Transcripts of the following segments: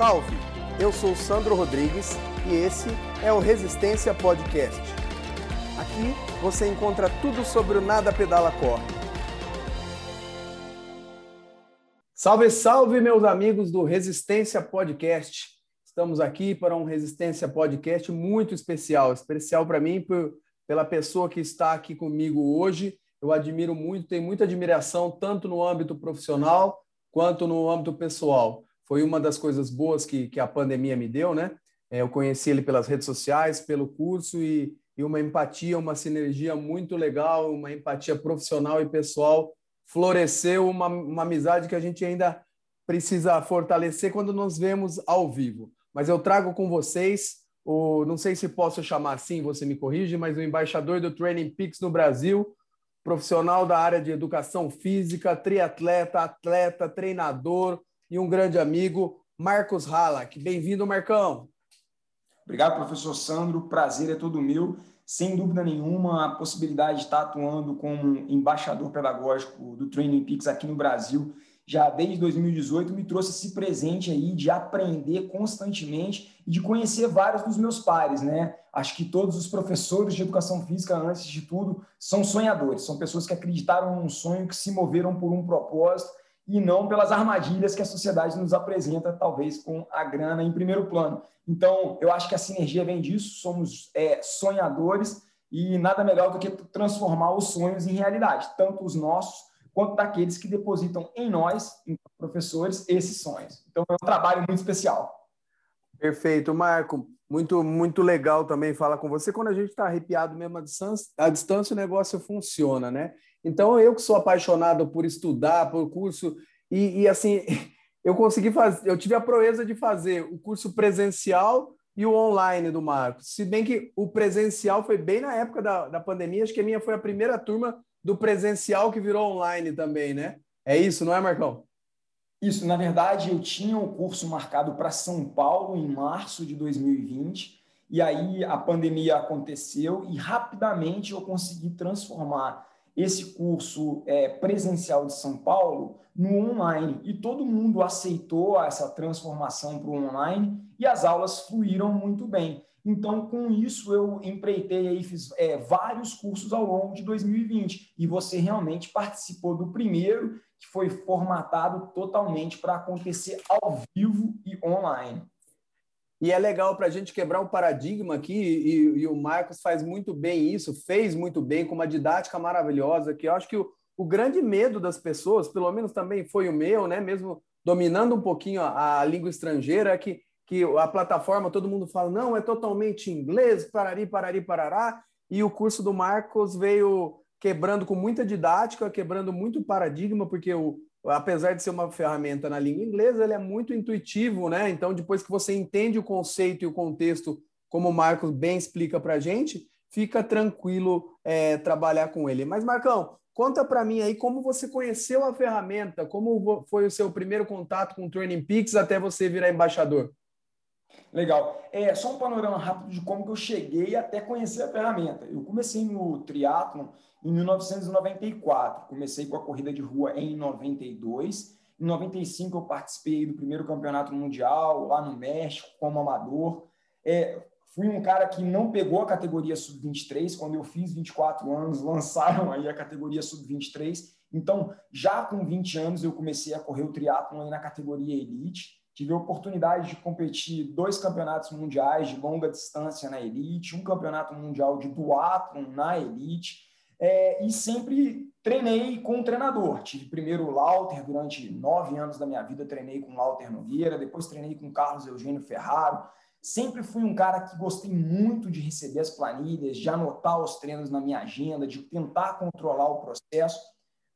Salve! Eu sou Sandro Rodrigues e esse é o Resistência Podcast. Aqui você encontra tudo sobre o Nada Pedala Corre. Salve, salve, meus amigos do Resistência Podcast. Estamos aqui para um Resistência Podcast muito especial. Especial para mim por, pela pessoa que está aqui comigo hoje. Eu admiro muito, tenho muita admiração tanto no âmbito profissional quanto no âmbito pessoal. Foi uma das coisas boas que, que a pandemia me deu, né? É, eu conheci ele pelas redes sociais, pelo curso e, e uma empatia, uma sinergia muito legal, uma empatia profissional e pessoal. Floresceu uma, uma amizade que a gente ainda precisa fortalecer quando nos vemos ao vivo. Mas eu trago com vocês o, não sei se posso chamar assim, você me corrige, mas o embaixador do Training Peaks no Brasil, profissional da área de educação física, triatleta, atleta, treinador e um grande amigo, Marcos Halak. Bem-vindo, Marcão. Obrigado, professor Sandro. Prazer é todo meu. Sem dúvida nenhuma, a possibilidade de estar atuando como embaixador pedagógico do Training Peaks aqui no Brasil já desde 2018 me trouxe esse presente aí de aprender constantemente e de conhecer vários dos meus pares, né? Acho que todos os professores de educação física, antes de tudo, são sonhadores, são pessoas que acreditaram num sonho, que se moveram por um propósito e não pelas armadilhas que a sociedade nos apresenta, talvez com a grana em primeiro plano. Então, eu acho que a sinergia vem disso, somos é, sonhadores e nada melhor do que transformar os sonhos em realidade, tanto os nossos quanto daqueles que depositam em nós, em professores, esses sonhos. Então, é um trabalho muito especial. Perfeito, Marco. Muito, muito legal também falar com você. Quando a gente está arrepiado mesmo à distância, à distância, o negócio funciona, né? Então, eu que sou apaixonado por estudar, por curso, e, e assim, eu consegui fazer, eu tive a proeza de fazer o curso presencial e o online do Marcos. Se bem que o presencial foi bem na época da, da pandemia, acho que a minha foi a primeira turma do presencial que virou online também, né? É isso, não é, Marcão? Isso, na verdade, eu tinha o um curso marcado para São Paulo em março de 2020, e aí a pandemia aconteceu e rapidamente eu consegui transformar esse curso é, presencial de São Paulo no online. E todo mundo aceitou essa transformação para o online e as aulas fluíram muito bem. Então, com isso, eu empreitei aí, fiz é, vários cursos ao longo de 2020. E você realmente participou do primeiro, que foi formatado totalmente para acontecer ao vivo e online. E é legal para a gente quebrar um paradigma aqui, e, e, o Marcos faz muito bem isso, fez muito bem, com uma didática maravilhosa, que eu acho que o, o grande medo das pessoas, pelo menos também foi o meu, né? mesmo dominando um pouquinho a, a língua estrangeira, é que que a plataforma, todo mundo fala, não, é totalmente inglês, parari, parari, parará, e o curso do Marcos veio quebrando com muita didática, quebrando muito paradigma, porque o, apesar de ser uma ferramenta na língua inglesa, ele é muito intuitivo, né? Então, depois que você entende o conceito e o contexto, como o Marcos bem explica para a gente, fica tranquilo é, trabalhar com ele. Mas, Marcão, conta para mim aí como você conheceu a ferramenta, como foi o seu primeiro contato com o Training Peaks até você virar embaixador. Legal. É só um panorama rápido de como que eu cheguei até conhecer a ferramenta. Eu comecei no triatlon em 1994. Comecei com a corrida de rua em 92. Em 95 eu participei do primeiro campeonato mundial lá no México como amador. É, fui um cara que não pegou a categoria sub-23 quando eu fiz 24 anos, lançaram aí a categoria sub-23. Então, já com 20 anos eu comecei a correr o triatlon aí na categoria elite. Tive a oportunidade de competir dois campeonatos mundiais de longa distância na elite, um campeonato mundial de duatlon na elite, é, e sempre treinei com um treinador. Tive primeiro o Lauter, durante nove anos da minha vida treinei com o Lauter Nogueira, depois treinei com o Carlos Eugênio Ferraro. Sempre fui um cara que gostei muito de receber as planilhas, de anotar os treinos na minha agenda, de tentar controlar o processo.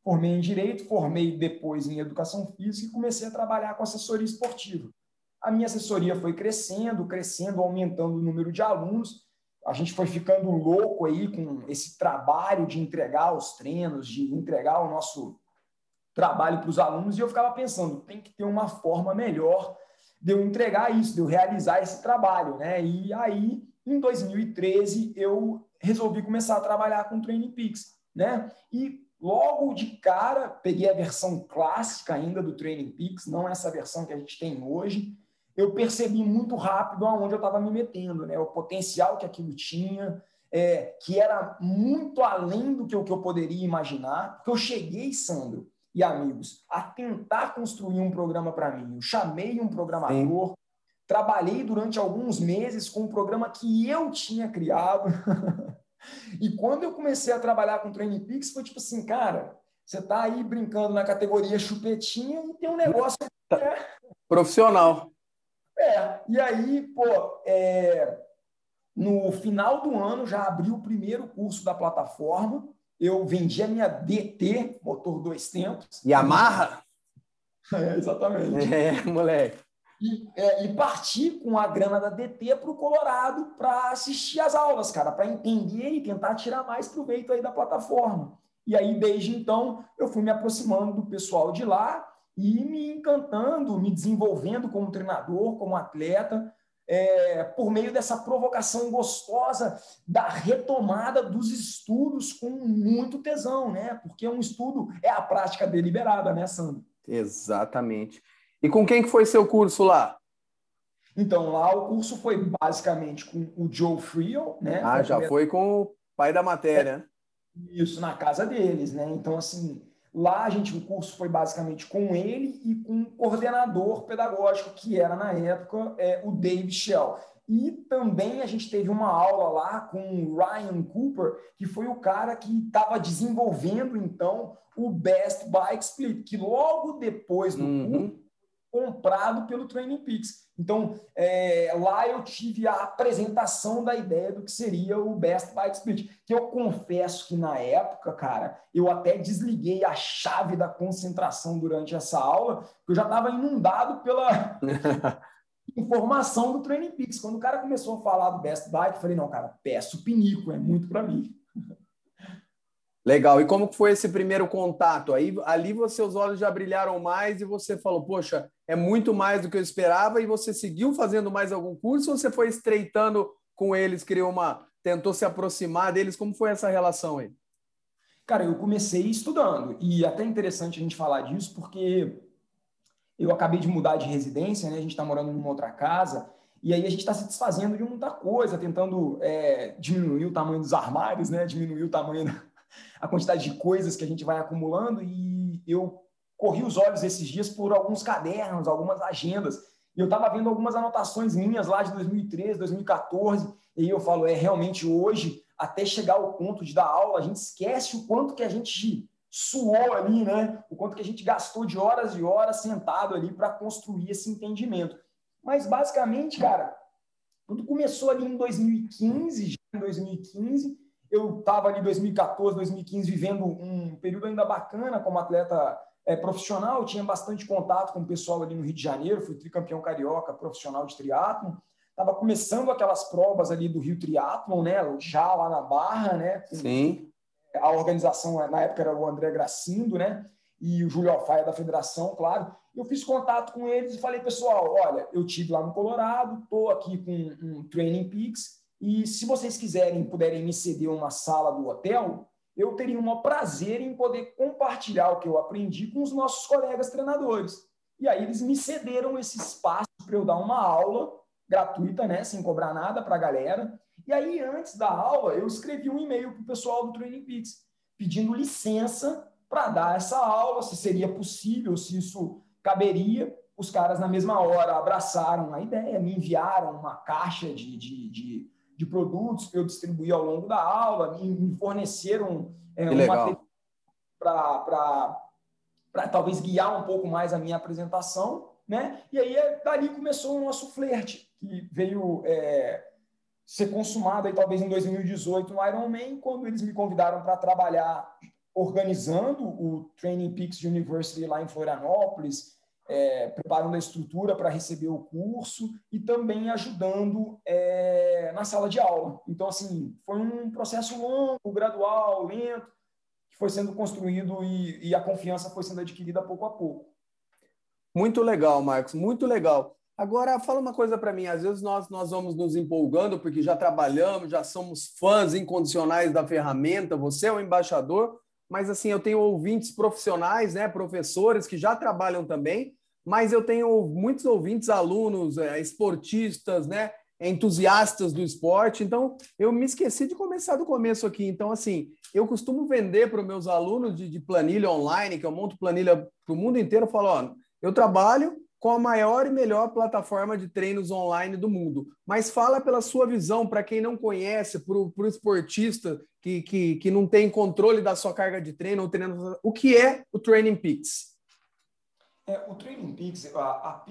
Formei em Direito, formei depois em Educação Física e comecei a trabalhar com assessoria esportiva. A minha assessoria foi crescendo, crescendo, aumentando o número de alunos. A gente foi ficando louco aí com esse trabalho de entregar os treinos, de entregar o nosso trabalho para os alunos, e eu ficava pensando, tem que ter uma forma melhor de eu entregar isso, de eu realizar esse trabalho, né? E aí, em 2013, eu resolvi começar a trabalhar com Training Peaks, né? E Logo de cara, peguei a versão clássica ainda do Training Peaks, não essa versão que a gente tem hoje. Eu percebi muito rápido aonde eu estava me metendo, né? O potencial que aquilo tinha, é, que era muito além do que eu, que eu poderia imaginar. Porque eu cheguei, Sandro e amigos, a tentar construir um programa para mim. Eu chamei um programador, Sim. trabalhei durante alguns meses com um programa que eu tinha criado. e quando eu comecei a trabalhar com Training Peaks, foi tipo assim, cara, você está aí brincando na categoria chupetinha e tem um negócio. Né? Profissional. É, e aí, pô, é, no final do ano já abri o primeiro curso da plataforma. Eu vendi a minha DT, motor dois tempos. Yamaha? É, exatamente. É, moleque. E, é, e parti com a grana da DT para o Colorado para assistir as aulas, cara, para entender e tentar tirar mais proveito aí da plataforma. E aí, desde então, eu fui me aproximando do pessoal de lá e me encantando, me desenvolvendo como treinador, como atleta, é, por meio dessa provocação gostosa da retomada dos estudos com muito tesão, né? Porque um estudo é a prática deliberada, né, Sandro? Exatamente. E com quem que foi seu curso lá? Então, lá o curso foi basicamente com o Joe Frio, né? Ah, já foi com o pai da matéria, né? Isso, na casa deles, né? Então, assim, Lá, a gente, o curso foi basicamente com ele e com um coordenador pedagógico, que era, na época, é, o Dave Shell. E também a gente teve uma aula lá com o Ryan Cooper, que foi o cara que estava desenvolvendo, então, o Best Bike Split, que logo depois do uhum. curso comprado pelo Training Peaks. Então, é, lá eu tive a apresentação da ideia do que seria o Best Bike Split, que eu confesso que na época, cara, eu até desliguei a chave da concentração durante essa aula, porque eu já estava inundado pela informação do Training Peaks. Quando o cara começou a falar do Best Bike, eu falei, não, cara, peço pinico, é muito para mim. Legal. E como foi esse primeiro contato? Aí ali seus olhos já brilharam mais e você falou, poxa, é muito mais do que eu esperava. E você seguiu fazendo mais algum curso ou você foi estreitando com eles, criou uma, tentou se aproximar deles? Como foi essa relação aí? Cara, eu comecei estudando e até interessante a gente falar disso porque eu acabei de mudar de residência, né? A gente está morando numa outra casa e aí a gente está se desfazendo de muita coisa, tentando é, diminuir o tamanho dos armários, né? Diminuir o tamanho a quantidade de coisas que a gente vai acumulando e eu corri os olhos esses dias por alguns cadernos, algumas agendas. E eu estava vendo algumas anotações minhas lá de 2013, 2014, e eu falo, é realmente hoje, até chegar ao ponto de dar aula, a gente esquece o quanto que a gente suou ali, né? O quanto que a gente gastou de horas e horas sentado ali para construir esse entendimento. Mas basicamente, cara, tudo começou ali em 2015, já em 2015, eu estava ali em 2014, 2015 vivendo um período ainda bacana como atleta é, profissional, tinha bastante contato com o pessoal ali no Rio de Janeiro, fui tricampeão carioca profissional de triatlon, estava começando aquelas provas ali do Rio Triatlon, né, já lá na Barra, né? Sim. A organização na época era o André Gracindo, né? E o Júlio Alfaia da federação, claro. Eu fiz contato com eles e falei, pessoal, olha, eu tive lá no Colorado, estou aqui com um Training Peaks, e se vocês quiserem, puderem me ceder uma sala do hotel, eu teria um prazer em poder compartilhar o que eu aprendi com os nossos colegas treinadores. E aí eles me cederam esse espaço para eu dar uma aula gratuita, né, sem cobrar nada para a galera. E aí, antes da aula, eu escrevi um e-mail para o pessoal do Training Peaks, pedindo licença para dar essa aula, se seria possível, se isso caberia. Os caras, na mesma hora, abraçaram a ideia, me enviaram uma caixa de, de, de de produtos que eu distribuí ao longo da aula, me, forneceram é, um material para talvez guiar um pouco mais a minha apresentação, né? E aí é, dali começou o nosso flerte, que veio é, ser consumado aí talvez em 2018 no Ironman, quando eles me convidaram para trabalhar organizando o Training Peaks University lá em Florianópolis, é, preparando a estrutura para receber o curso e também ajudando é, na sala de aula. Então, assim, foi um processo longo, gradual, lento, que foi sendo construído e, e a confiança foi sendo adquirida pouco a pouco. Muito legal, Marcos, muito legal. Agora, fala uma coisa para mim. Às vezes nós, nós vamos nos empolgando porque já trabalhamos, já somos fãs incondicionais da ferramenta, você é o embaixador, mas assim, eu tenho ouvintes profissionais, né, professores que já trabalham também, mas eu tenho muitos ouvintes, alunos, é, esportistas, né? entusiastas do esporte. Então, eu me esqueci de começar do começo aqui. Então, assim, eu costumo vender para os meus alunos de, de, planilha online, que eu monto planilha para o mundo inteiro, eu falo, ó, eu trabalho com a maior e melhor plataforma de treinos online do mundo. Mas fala pela sua visão, para quem não conhece, para o esportista que, que, que não tem controle da sua carga de treino, ou treino, o que é o Training Peaks? É, o Training Peaks, a, a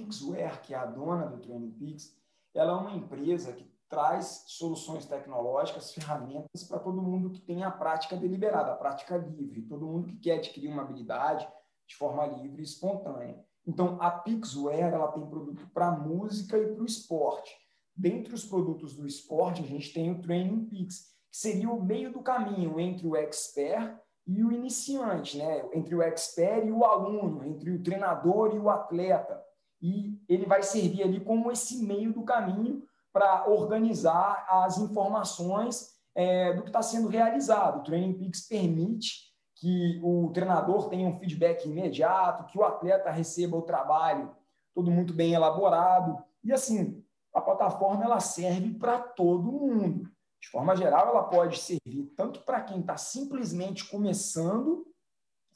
que é a dona do Training Peaks, ela é uma empresa que traz soluções tecnológicas, ferramentas para todo mundo que tem a prática deliberada, a prática livre, todo mundo que quer adquirir uma habilidade de forma livre e espontânea. Então, a Pixware ela tem produto para música e para o esporte. Dentre os produtos do esporte, a gente tem o Training Pix, seria o meio do caminho entre o expert e o iniciante, né? entre o expert e o aluno, entre o treinador e o atleta. E ele vai servir ali como esse meio do caminho para organizar as informações é, do que está sendo realizado. O Training Peaks permite que o treinador tenha um feedback imediato, que o atleta receba o trabalho todo muito bem elaborado. E assim, a plataforma ela serve para todo mundo. De forma geral, ela pode servir tanto para quem está simplesmente começando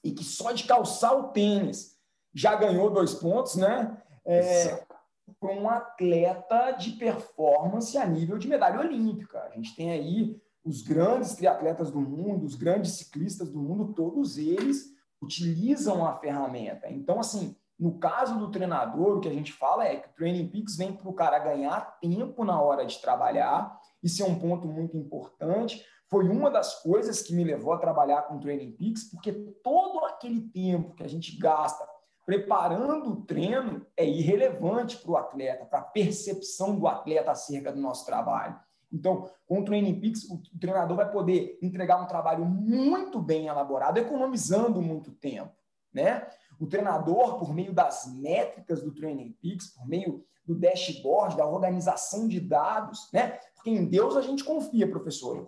e que só de calçar o tênis já ganhou dois pontos, né? É, para um atleta de performance a nível de medalha olímpica. A gente tem aí os grandes triatletas do mundo, os grandes ciclistas do mundo, todos eles utilizam a ferramenta. Então, assim, no caso do treinador, o que a gente fala é que o Training Peaks vem para o cara ganhar tempo na hora de trabalhar. Isso é um ponto muito importante. Foi uma das coisas que me levou a trabalhar com o Training Peaks, porque todo aquele tempo que a gente gasta preparando o treino é irrelevante para o atleta, para a percepção do atleta acerca do nosso trabalho. Então, com o Training Peaks, o treinador vai poder entregar um trabalho muito bem elaborado, economizando muito tempo, né? O treinador, por meio das métricas do Training Peaks, por meio do dashboard, da organização de dados, né? Em Deus a gente confia, professor.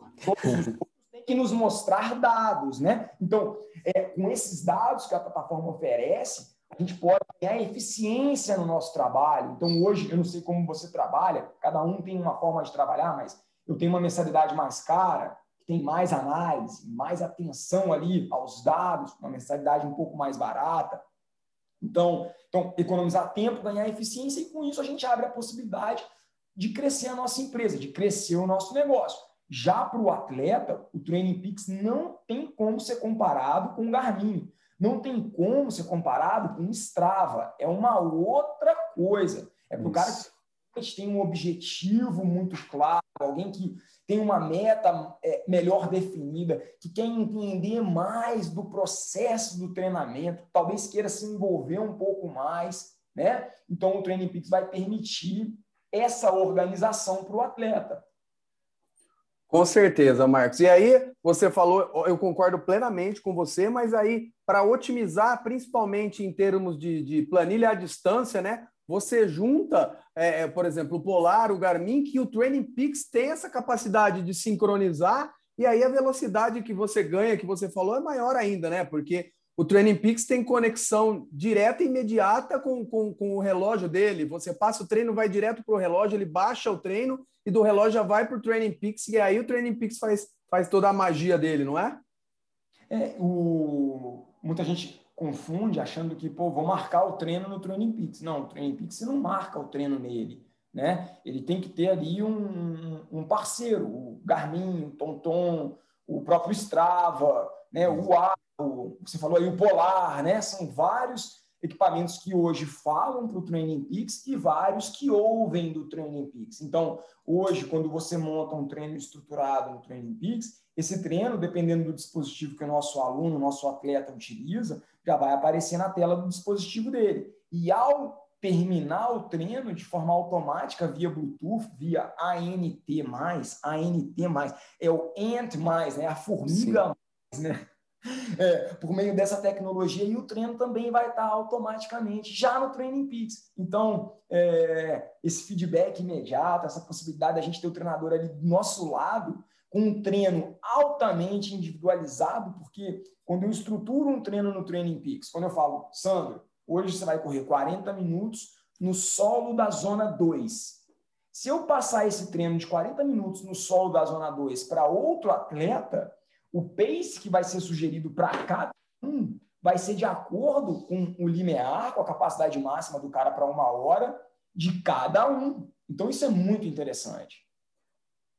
Tem que nos mostrar dados, né? Então, é, com esses dados que a plataforma oferece, a gente pode ganhar eficiência no nosso trabalho. Então, hoje, eu não sei como você trabalha, cada um tem uma forma de trabalhar, mas eu tenho uma mensalidade mais cara, que tem mais análise, mais atenção ali aos dados, uma mensalidade um pouco mais barata. Então, então, economizar tempo, ganhar eficiência, e com isso a gente abre a possibilidade de crescer a nossa empresa, de crescer o nosso negócio. Já para o atleta, o Training Peaks não tem como ser comparado com o Garmin não tem como ser comparado com Strava. É uma outra coisa. É para o cara que tem um objetivo muito claro, alguém que tem uma meta é, melhor definida, que quer entender mais do processo do treinamento, talvez queira se envolver um pouco mais, né? Então o Training Peaks vai permitir essa organização para o atleta. Com certeza, Marcos. E aí, você falou, eu concordo plenamente com você, mas aí, para otimizar, principalmente em termos de, de, planilha à distância, né? Você junta, é, é, por exemplo, o Polar, o Garmin, que o Training Peaks tem essa capacidade de sincronizar, e aí a velocidade que você ganha, que você falou, é maior ainda, né? Porque o Training Peaks tem conexão direta e imediata com, com, com o relógio dele. Você passa o treino, vai direto para o relógio, ele baixa o treino e do relógio já vai para o Training Peaks, e aí o Training Peaks faz, faz toda a magia dele, não é? É, o... muita gente confunde achando que, pô, vou marcar o treino no Training Peaks. Não, o Training Peaks você não marca o treino nele, né? Ele tem que ter ali um, um parceiro, o Garmin, o TomTom, o próprio Strava, né? O Você falou aí o Polar, né? São vários equipamentos que hoje falam para o Training Peaks e vários que ouvem do Training Peaks. Então, hoje, quando você monta um treino estruturado no Training Peaks, esse treino, dependendo do dispositivo que o nosso aluno, o nosso atleta utiliza, já vai aparecer na tela do dispositivo dele. E ao terminar o treino de forma automática via Bluetooth, via ANT+, ANT+, é o ANT+, né? a formiga mais, né? É, por meio dessa tecnologia e o treino também vai estar automaticamente já no Training Peaks. Então, é, esse feedback imediato, essa possibilidade da gente ter o treinador ali do nosso lado, com um treino altamente individualizado, porque quando eu estruturo um treino no Training Peaks, quando eu falo, Sandro, Hoje você vai correr 40 minutos no solo da zona 2. Se eu passar esse treino de 40 minutos no solo da zona 2 para outro atleta, o pace que vai ser sugerido para cada um vai ser de acordo com o linear, com a capacidade máxima do cara para uma hora de cada um. Então, isso é muito interessante.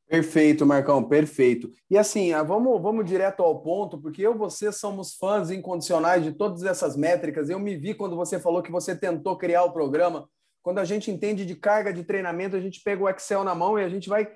Perfeito, Marcão, perfeito. E assim, ah, vamos, vamos direto ao ponto, porque eu e você somos fãs incondicionais de todas essas métricas. Eu me vi quando você falou que você tentou criar o programa. Quando a gente entende de carga de treinamento, a gente pega o Excel na mão e a gente vai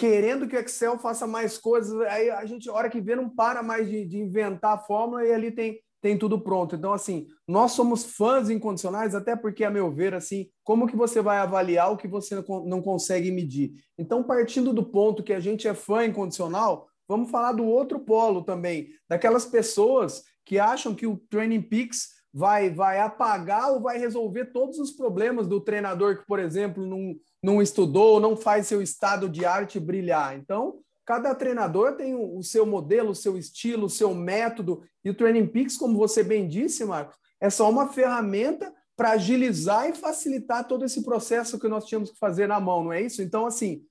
querendo que o Excel faça mais coisas. Aí a gente, hora que vê, não para mais de, de inventar a fórmula e ali tem tem tudo pronto. Então, assim, nós somos fãs incondicionais, até porque, a meu ver, assim, como que você vai avaliar o que você não consegue medir? Então, partindo do ponto que a gente é fã incondicional, vamos falar do outro polo também, daquelas pessoas que acham que o Training Peaks vai, vai apagar ou vai resolver todos os problemas do treinador que, por exemplo, não, não estudou, não faz seu estado de arte brilhar. Então, Cada treinador tem o seu modelo, o seu estilo, o seu método. E o Training Peaks, como você bem disse, Marcos, é só uma ferramenta para agilizar e facilitar todo esse processo que nós tínhamos que fazer na mão, não é isso? Então, assim,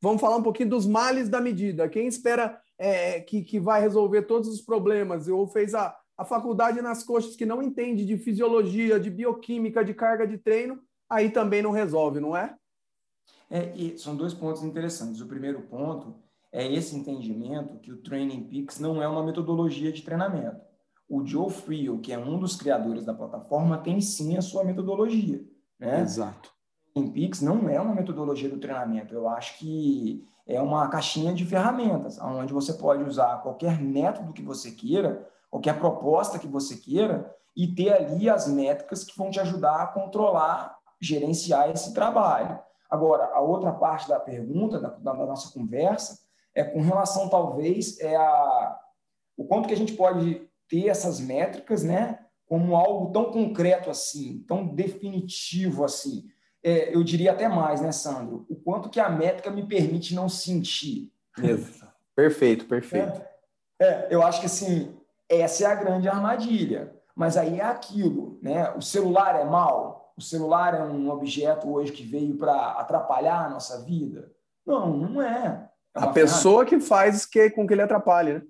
vamos falar um pouquinho dos males da medida. Quem espera é, que, que vai resolver todos os problemas ou fez a, a faculdade nas coxas que não entende de fisiologia, de bioquímica, de carga de treino, aí também não resolve, não é? É, e são dois pontos interessantes. O primeiro ponto é esse entendimento que o Training Peaks não é uma metodologia de treinamento. O Joe Friel, que é um dos criadores da plataforma, tem sim a sua metodologia. Né? Exato. O Training Peaks não é uma metodologia do treinamento. Eu acho que é uma caixinha de ferramentas, onde você pode usar qualquer método que você queira, qualquer proposta que você queira, e ter ali as métricas que vão te ajudar a controlar, gerenciar esse trabalho. Agora, a outra parte da pergunta, da, da nossa conversa, é com relação, talvez, é a, o quanto que a gente pode ter essas métricas, né, como algo tão concreto assim, tão definitivo assim. É, eu diria até mais, né, Sandro? O quanto que a métrica me permite não sentir. Perfeito, perfeito. É, é, eu acho que assim, essa é a grande armadilha. Mas aí é aquilo, né? O celular é mal? O celular é um objeto hoje que veio para atrapalhar a nossa vida? Não, não é. É a pessoa que faz que, com que ele atrapalhe, né?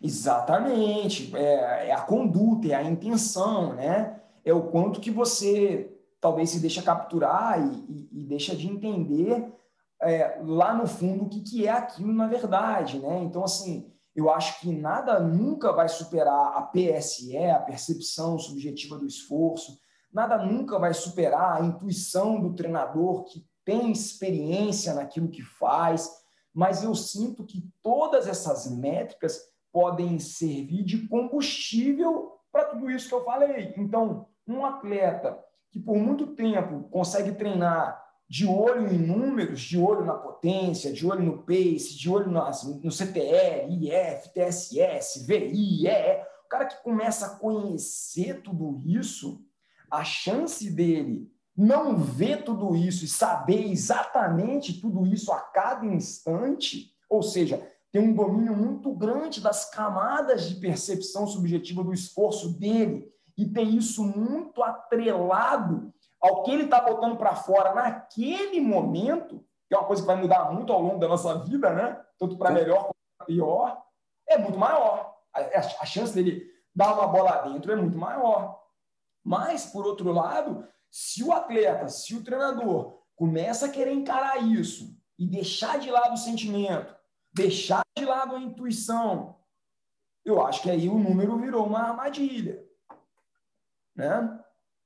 Exatamente. É, é, a conduta, é a intenção, né? É o quanto que você talvez se deixa capturar e, e, e deixa de entender é, lá no fundo o que, que é aquilo na verdade, né? Então, assim, eu acho que nada nunca vai superar a PSE, a percepção subjetiva do esforço, nada nunca vai superar a intuição do treinador que tem experiência naquilo que faz, mas eu sinto que todas essas métricas podem servir de combustível para tudo isso que eu falei. Então, um atleta que por muito tempo consegue treinar de olho em números, de olho na potência, de olho no pace, de olho no CTR, IF, TSS, VI, EE, o cara que começa a conhecer tudo isso, a chance dele não ver tudo isso e saber exatamente tudo isso a cada instante, ou seja, ter um domínio muito grande das camadas de percepção subjetiva do esforço dele e ter isso muito atrelado ao que ele está botando para fora naquele momento, que é uma coisa que vai mudar muito ao longo da nossa vida, né? Tanto para melhor quanto para pior, é muito maior. A, chance dele dar uma bola dentro é muito maior. Mas, por outro lado, se o atleta, se o treinador começa a querer encarar isso e deixar de lado o sentimento, deixar de lado a intuição, eu acho que aí o número virou uma armadilha. Né?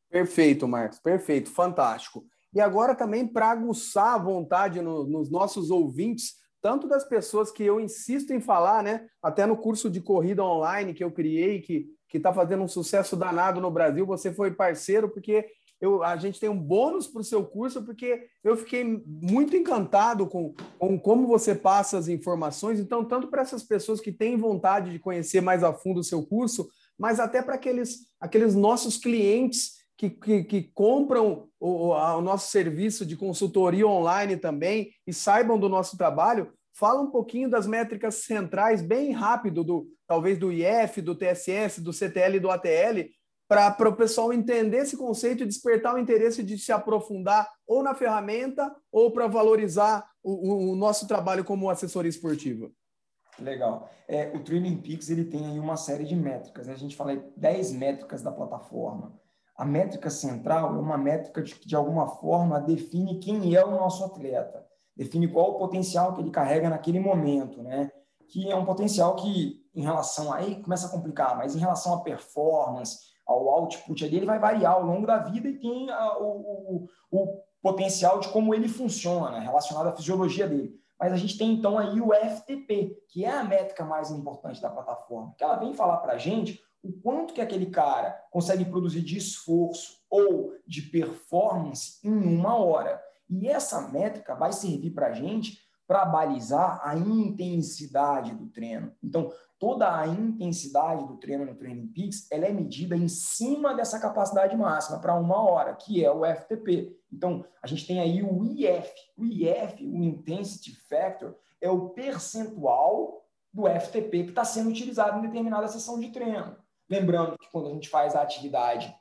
Perfeito, Marcos, perfeito, fantástico. E agora também para aguçar a vontade no, nos nossos ouvintes, tanto das pessoas que eu insisto em falar, né? Até no curso de corrida online que eu criei, que está fazendo um sucesso danado no Brasil, você foi parceiro, porque eu, a gente tem um bônus para o seu curso, porque eu fiquei muito encantado com, com como você passa as informações. Então, tanto para essas pessoas que têm vontade de conhecer mais a fundo o seu curso, mas até para aqueles, aqueles nossos clientes que, que, que compram o, o nosso serviço de consultoria online também e saibam do nosso trabalho. Fala um pouquinho das métricas centrais, bem rápido, do talvez do IF, do TSS, do CTL e do ATL, para o pessoal entender esse conceito e despertar o interesse de se aprofundar ou na ferramenta ou para valorizar o, o, nosso trabalho como assessoria esportiva? Legal. É, o Training Peaks ele tem aí uma série de métricas. Né? A gente fala 10 métricas da plataforma. A métrica central é uma métrica que, de alguma forma, define quem é o nosso atleta, define qual o potencial que ele carrega naquele momento, né? Que é um potencial que, em relação a aí, começa a complicar, mas em relação à performance, ao output ali, ele vai variar ao longo da vida e tem a, o, o, o potencial de como ele funciona, relacionado à fisiologia dele. Mas a gente tem então aí o FTP, que é a métrica mais importante da plataforma, que ela vem falar para a gente o quanto que aquele cara consegue produzir de esforço ou de performance em uma hora. E essa métrica vai servir para a gente para balizar a intensidade do treino. Então, toda a intensidade do treino no Training Peaks ela é medida em cima dessa capacidade máxima para uma hora, que é o FTP. Então, a gente tem aí o IF. O IF, o Intensity Factor, é o percentual do FTP que está sendo utilizado em determinada sessão de treino. Lembrando que quando a gente faz a atividade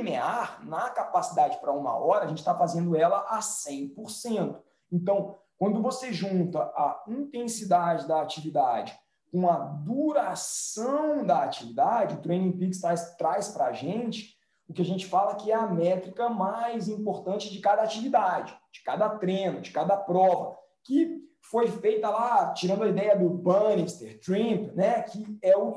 linear, na capacidade para uma hora, a gente está fazendo ela a 100%. Então, quando você junta a intensidade da atividade com a duração da atividade, o Training Peaks traz, traz para a gente o que a gente fala que é a métrica mais importante de cada atividade, de cada treino, de cada prova, que foi feita lá, tirando a ideia do Bannister, Trimp, né, que é o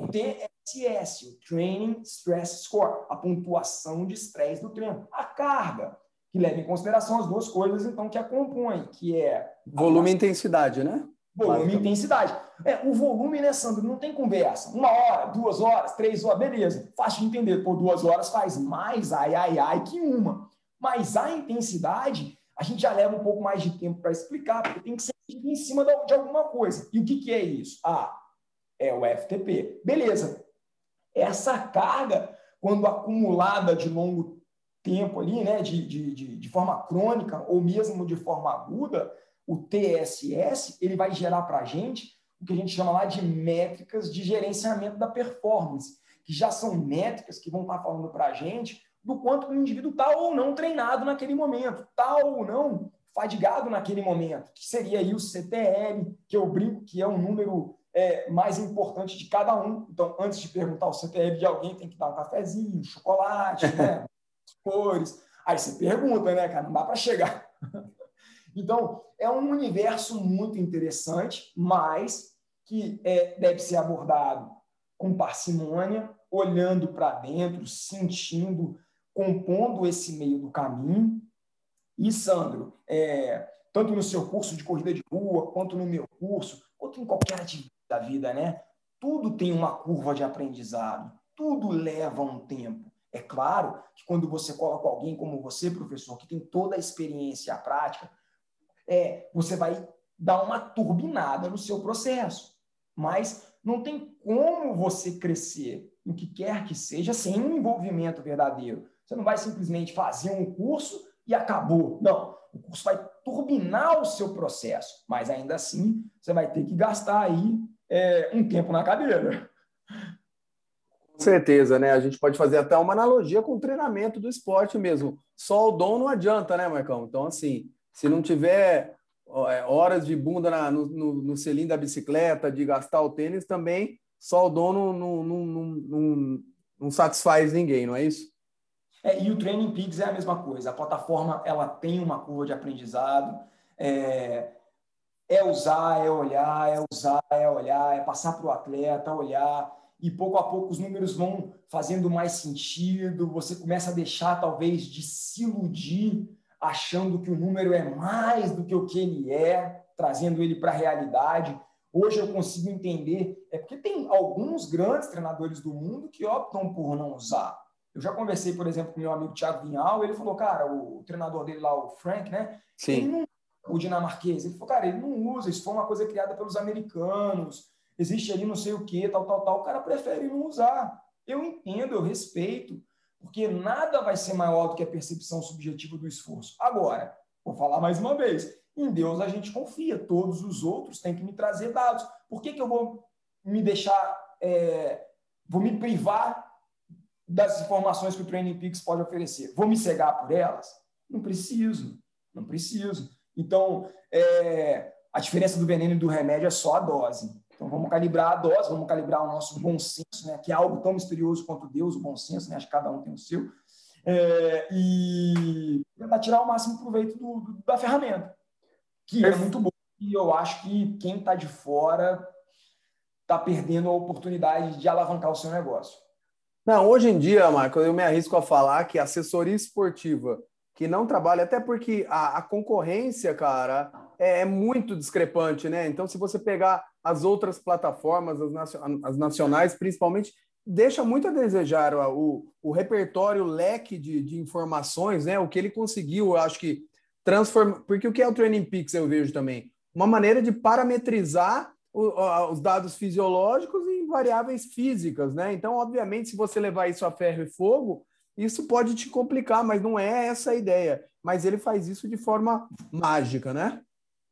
TSS, o Training Stress Score, a pontuação de estresse do treino, a carga, que leva em consideração as duas coisas, então, que a compõem, que é... Volume e intensidade, né? Volume e intensidade. É, o volume, né, Sandro? Não tem conversa. Uma hora, duas horas, três horas, beleza. Fácil de entender. Por duas horas faz mais ai, ai, ai que uma. Mas a intensidade, a gente já leva um pouco mais de tempo para explicar, porque tem que ser em cima de alguma coisa. E o que, que é isso? Ah, é o FTP. Beleza. Essa carga, quando acumulada de longo tempo ali, né, de, de, de, de forma crônica ou mesmo de forma aguda, o TSS ele vai gerar para a gente o que a gente chama lá de métricas de gerenciamento da performance, que já são métricas que vão estar tá falando para a gente do quanto o indivíduo está ou não treinado naquele momento, está ou não fadigado naquele momento, que seria aí o CTL, que eu brinco que é um número é, mais importante de cada um. Então, antes de perguntar o CTL de alguém, tem que dar um cafezinho, um chocolate, né? cores. Aí você pergunta, né, cara? Não dá para chegar. Então, é um universo muito interessante, mas que é, deve ser abordado com parcimônia, olhando para dentro, sentindo, compondo esse meio do caminho. E, Sandro, é, tanto no seu curso de corrida de rua, quanto no meu curso, quanto em qualquer da vida, né? Tudo tem uma curva de aprendizado, tudo leva um tempo. É claro que quando você coloca alguém como você, professor, que tem toda a experiência e a prática, é, você vai dar uma turbinada no seu processo. Mas não tem como você crescer no que quer que seja sem um envolvimento verdadeiro. Você não vai simplesmente fazer um curso e acabou. Não, o curso vai turbinar o seu processo, mas ainda assim você vai ter que gastar aí é, um tempo na cadeira. Com certeza, né? A gente pode fazer até uma analogia com o treinamento do esporte mesmo. Só o dom não adianta, né, Marcão? Então, assim, se não tiver é, horas de bunda na, no, no, no selim da bicicleta, de gastar o tênis, também só o dono não, não, não, não, satisfaz ninguém, não é isso? É, e o Training Peaks é a mesma coisa. A plataforma ela tem uma curva de aprendizado. É, é usar, é olhar, é usar, é olhar, é passar para o atleta, olhar. E pouco a pouco os números vão fazendo mais sentido. Você começa a deixar, talvez, de se iludir achando que o número é mais do que o que ele é, trazendo ele para a realidade. Hoje eu consigo entender, é porque tem alguns grandes treinadores do mundo que optam por não usar. Eu já conversei, por exemplo, com meu amigo Thiago Vinhal, ele falou, cara, o, treinador dele lá, o Frank, né? Sim. Ele não, o dinamarquês, ele falou, cara, ele não usa, isso foi uma coisa criada pelos americanos, existe ali não sei o que, tal, tal, tal, o cara prefere não usar. Eu entendo, eu respeito, porque nada vai ser maior do que a percepção subjetiva do esforço. Agora, vou falar mais uma vez: em Deus a gente confia, todos os outros têm que me trazer dados. Por que, que eu vou me deixar, é, vou me privar das informações que o Training Peaks pode oferecer. Vou me cegar por elas? Não preciso, não preciso. Então, é, a diferença do veneno e do remédio é só a dose. Então, vamos calibrar a dose, vamos calibrar o nosso bom senso, né, que é algo tão misterioso quanto Deus, o bom senso, né, acho que cada um tem o seu, é, e tentar tirar o máximo proveito do, do, da ferramenta, que é muito boa. E eu acho que quem está de fora está perdendo a oportunidade de alavancar o seu negócio. Não, hoje em dia, Marco, eu me arrisco a falar que a assessoria esportiva que não trabalha, até porque a, a concorrência, cara, é, é, muito discrepante, né? Então, se você pegar as outras plataformas, as, as nacionais, principalmente, deixa muito a desejar o, o repertório, o leque de, de informações, né? O que ele conseguiu, eu acho que transformar. Porque o que é o Training Peaks, eu vejo também? Uma maneira de parametrizar os dados fisiológicos em variáveis físicas, né? Então, obviamente, se você levar isso a ferro e fogo, isso pode te complicar, mas não é essa a ideia. Mas ele faz isso de forma mágica, né?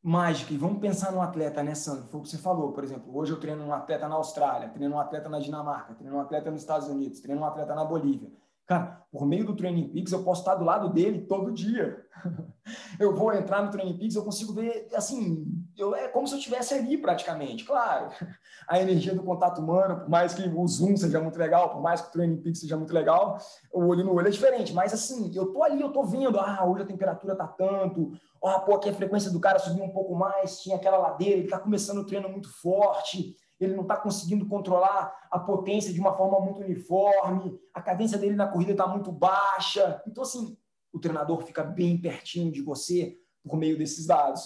Mágica. E vamos pensar no atleta, né, Sandro? Foi o que você falou, por exemplo. Hoje eu treino um atleta na Austrália, treino um atleta na Dinamarca, treino um atleta nos Estados Unidos, treino um atleta na Bolívia. Cara, por meio do Training Peaks, eu posso estar do lado dele todo dia. eu vou entrar no Training Peaks, eu consigo ver, assim, eu, é como se eu estivesse ali praticamente. Claro, a energia do contato humano, por mais que o Zoom seja muito legal, por mais que o Training Peaks seja muito legal, o olho no olho é diferente. Mas, assim, eu tô ali, eu tô vendo, ah, hoje a temperatura tá tanto, ah, pô, aqui a frequência do cara subiu um pouco mais, tinha aquela ladeira, ele tá começando o treino muito forte ele não está conseguindo controlar a potência de uma forma muito uniforme, a cadência dele na corrida está muito baixa. Então, assim, o treinador fica bem pertinho de você por meio desses dados.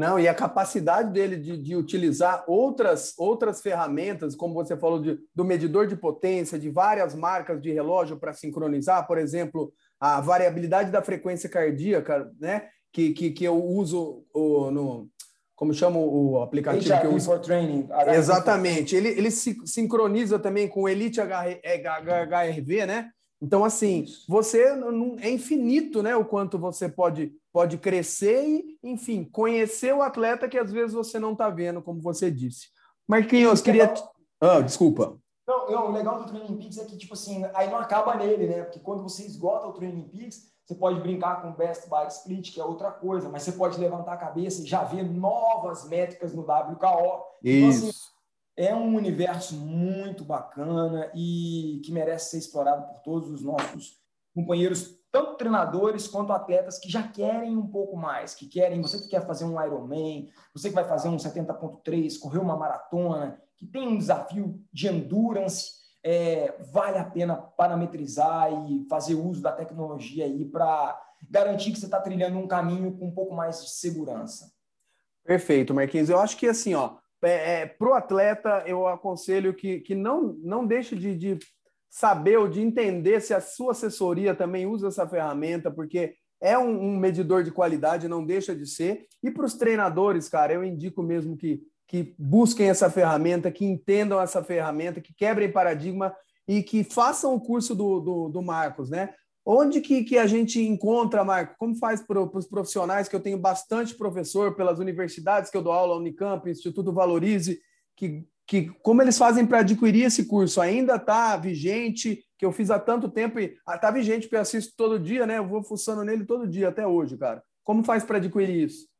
Não, e a capacidade dele de, de utilizar outras, outras ferramentas, como você falou, de, do medidor de potência, de várias marcas de relógio para sincronizar, por exemplo, a variabilidade da frequência cardíaca, né? Que, que, que eu uso o, no, como chama o aplicativo HRV que eu uso? for Training. Exatamente. Ele, ele se sincroniza também com o Elite HRV, né? Então, assim, você não, é infinito, né? O quanto você pode, pode crescer e, enfim, conhecer o atleta que às vezes você não está vendo, como você disse. Marquinhos, queria. Ah, desculpa. Não, não, o legal do Training Peaks é que, tipo assim, aí não acaba nele, né? Porque quando você esgota o Training Peaks, você pode brincar com Best Bike Split, que é outra coisa, mas você pode levantar a cabeça e já ver novas métricas no WKO. Isso. Então, assim, é um universo muito bacana e que merece ser explorado por todos os nossos companheiros, tanto treinadores quanto atletas que já querem um pouco mais, que querem, você que quer fazer um Ironman, você que vai fazer um 70.3, correr uma maratona, que tem um desafio de endurance, é, vale a pena parametrizar e fazer uso da tecnologia aí para garantir que você está trilhando um caminho com um pouco mais de segurança. Perfeito, Marquinhos. Eu acho que assim, ó, é, é, para o atleta, eu aconselho que, que não, não deixe de, de saber ou de entender se a sua assessoria também usa essa ferramenta, porque é um, um medidor de qualidade, não deixa de ser. E para os treinadores, cara, eu indico mesmo que que busquem essa ferramenta, que entendam essa ferramenta, que quebrem paradigma e que façam o curso do, do, do Marcos, né? Onde que, que a gente encontra, Marco? Como faz para os profissionais, que eu tenho bastante professor pelas universidades que eu dou aula, Unicamp, Instituto Valorize, que, que como eles fazem para adquirir esse curso? Ainda está vigente, que eu fiz há tanto tempo e está ah, vigente, porque eu assisto todo dia, né? Eu vou fuçando nele todo dia, até hoje, cara. Como faz para adquirir isso?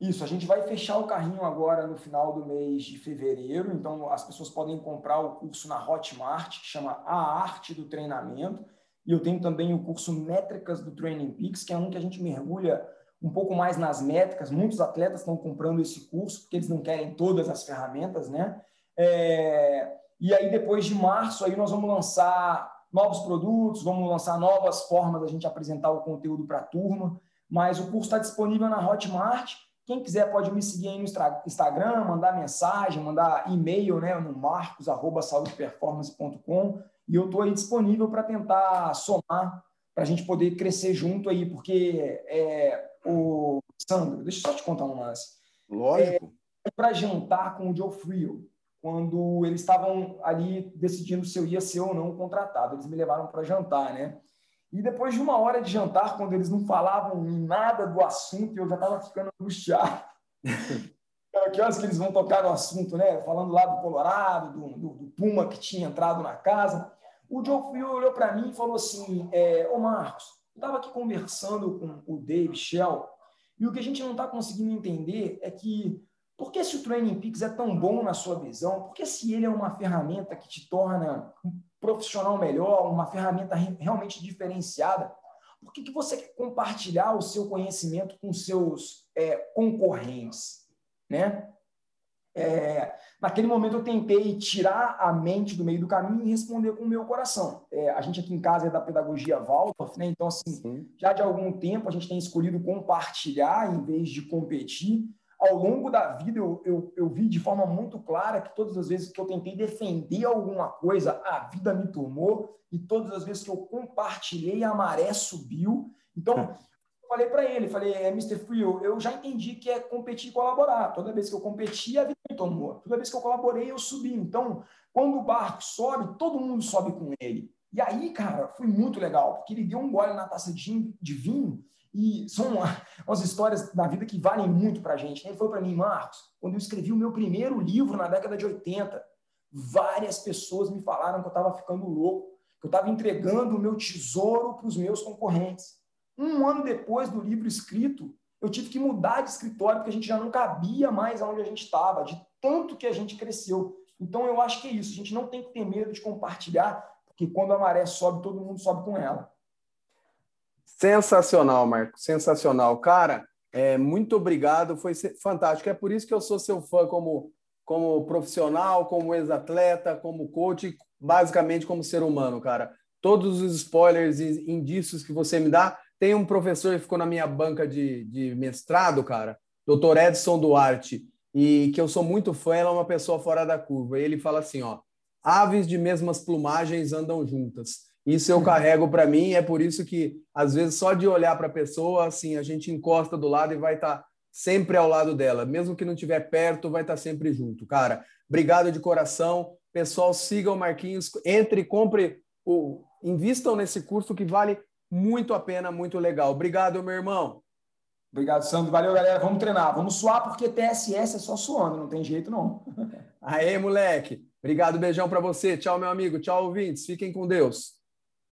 Isso, a gente vai fechar o carrinho agora no final do mês de fevereiro, então as pessoas podem comprar o curso na Hotmart, que chama A Arte do Treinamento, e eu tenho também o curso Métricas do Training Peaks, que é um que a gente mergulha um pouco mais nas métricas. Muitos atletas estão comprando esse curso porque eles não querem todas as ferramentas, né? É... E aí, depois de março, aí nós vamos lançar novos produtos, vamos lançar novas formas da gente apresentar o conteúdo para a turma, mas o curso está disponível na Hotmart quem quiser pode me seguir aí no Instagram, mandar mensagem, mandar e-mail né, no marcos.saudeperformance.com e eu estou aí disponível para tentar somar, para a gente poder crescer junto aí, porque é, o Sandro, deixa eu só te contar um lance. Lógico. É, para jantar com o Joe Frio, quando eles estavam ali decidindo se eu ia ser ou não contratado. Eles me levaram para jantar, né? E depois de uma hora de jantar, quando eles não falavam nada do assunto, eu já estava ficando angustiado. que horas que eles vão tocar no assunto, né? Falando lá do Colorado, do, do, do, Puma que tinha entrado na casa. O Joe Phil olhou para mim e falou assim: é, Ô Marcos, eu estava aqui conversando com o Dave Shell e o que a gente não está conseguindo entender é que por que se o Training Peaks é tão bom na sua visão? Por que se ele é uma ferramenta que te torna profissional melhor, uma ferramenta realmente diferenciada? Por que, que você quer compartilhar o seu conhecimento com seus é, concorrentes? Né? É, naquele momento eu tentei tirar a mente do meio do caminho e responder com o meu coração. É, a gente aqui em casa é da pedagogia Waldorf, né? então assim, Sim. já de algum tempo a gente tem escolhido compartilhar em vez de competir. Ao longo da vida eu, eu, eu vi de forma muito clara que todas as vezes que eu tentei defender alguma coisa, a vida me tomou e todas as vezes que eu compartilhei, a maré subiu. Então, falei para ele, falei, é, Mr. Free, eu já entendi que é competir e colaborar. Toda vez que eu competi, a vida me tomou. Toda vez que eu colaborei, eu subi. Então, quando o barco sobe, todo mundo sobe com ele. E aí, cara, foi muito legal, porque ele deu um gole na taça de vinho e são umas histórias da vida que valem muito para a gente. Ele falou para mim, Marcos, quando eu escrevi o meu primeiro livro na década de 80, várias pessoas me falaram que eu estava ficando louco, que eu estava entregando o meu tesouro para os meus concorrentes. Um ano depois do livro escrito, eu tive que mudar de escritório, porque a gente já não cabia mais onde a gente estava, de tanto que a gente cresceu. Então, eu acho que é isso. A gente não tem que ter medo de compartilhar, porque quando a maré sobe, todo mundo sobe com ela. Sensacional, Marco. Sensacional. Cara, é, muito obrigado. Foi fantástico. É por isso que eu sou seu fã como, como profissional, como ex-atleta, como coach, basicamente como ser humano, cara. Todos os spoilers e indícios que você me dá, tem um professor que ficou na minha banca de, de mestrado, cara, doutor Edson Duarte, e que eu sou muito fã, ela é uma pessoa fora da curva. E ele fala assim, ó, aves de mesmas plumagens andam juntas. Isso eu carrego para mim, é por isso que às vezes só de olhar para a pessoa, assim, a gente encosta do lado e vai estar tá sempre ao lado dela, mesmo que não estiver perto, vai estar tá sempre junto. Cara, obrigado de coração. Pessoal, sigam o Marquinhos, entre, compre o invistam nesse curso que vale muito a pena, muito legal. Obrigado, meu irmão. Obrigado, Sandro. Valeu, galera. Vamos treinar. Vamos suar, porque TSS é só suando, não tem jeito, não. Aê, moleque. Obrigado, beijão para você. Tchau, meu amigo. Tchau, ouvintes. Fiquem com Deus.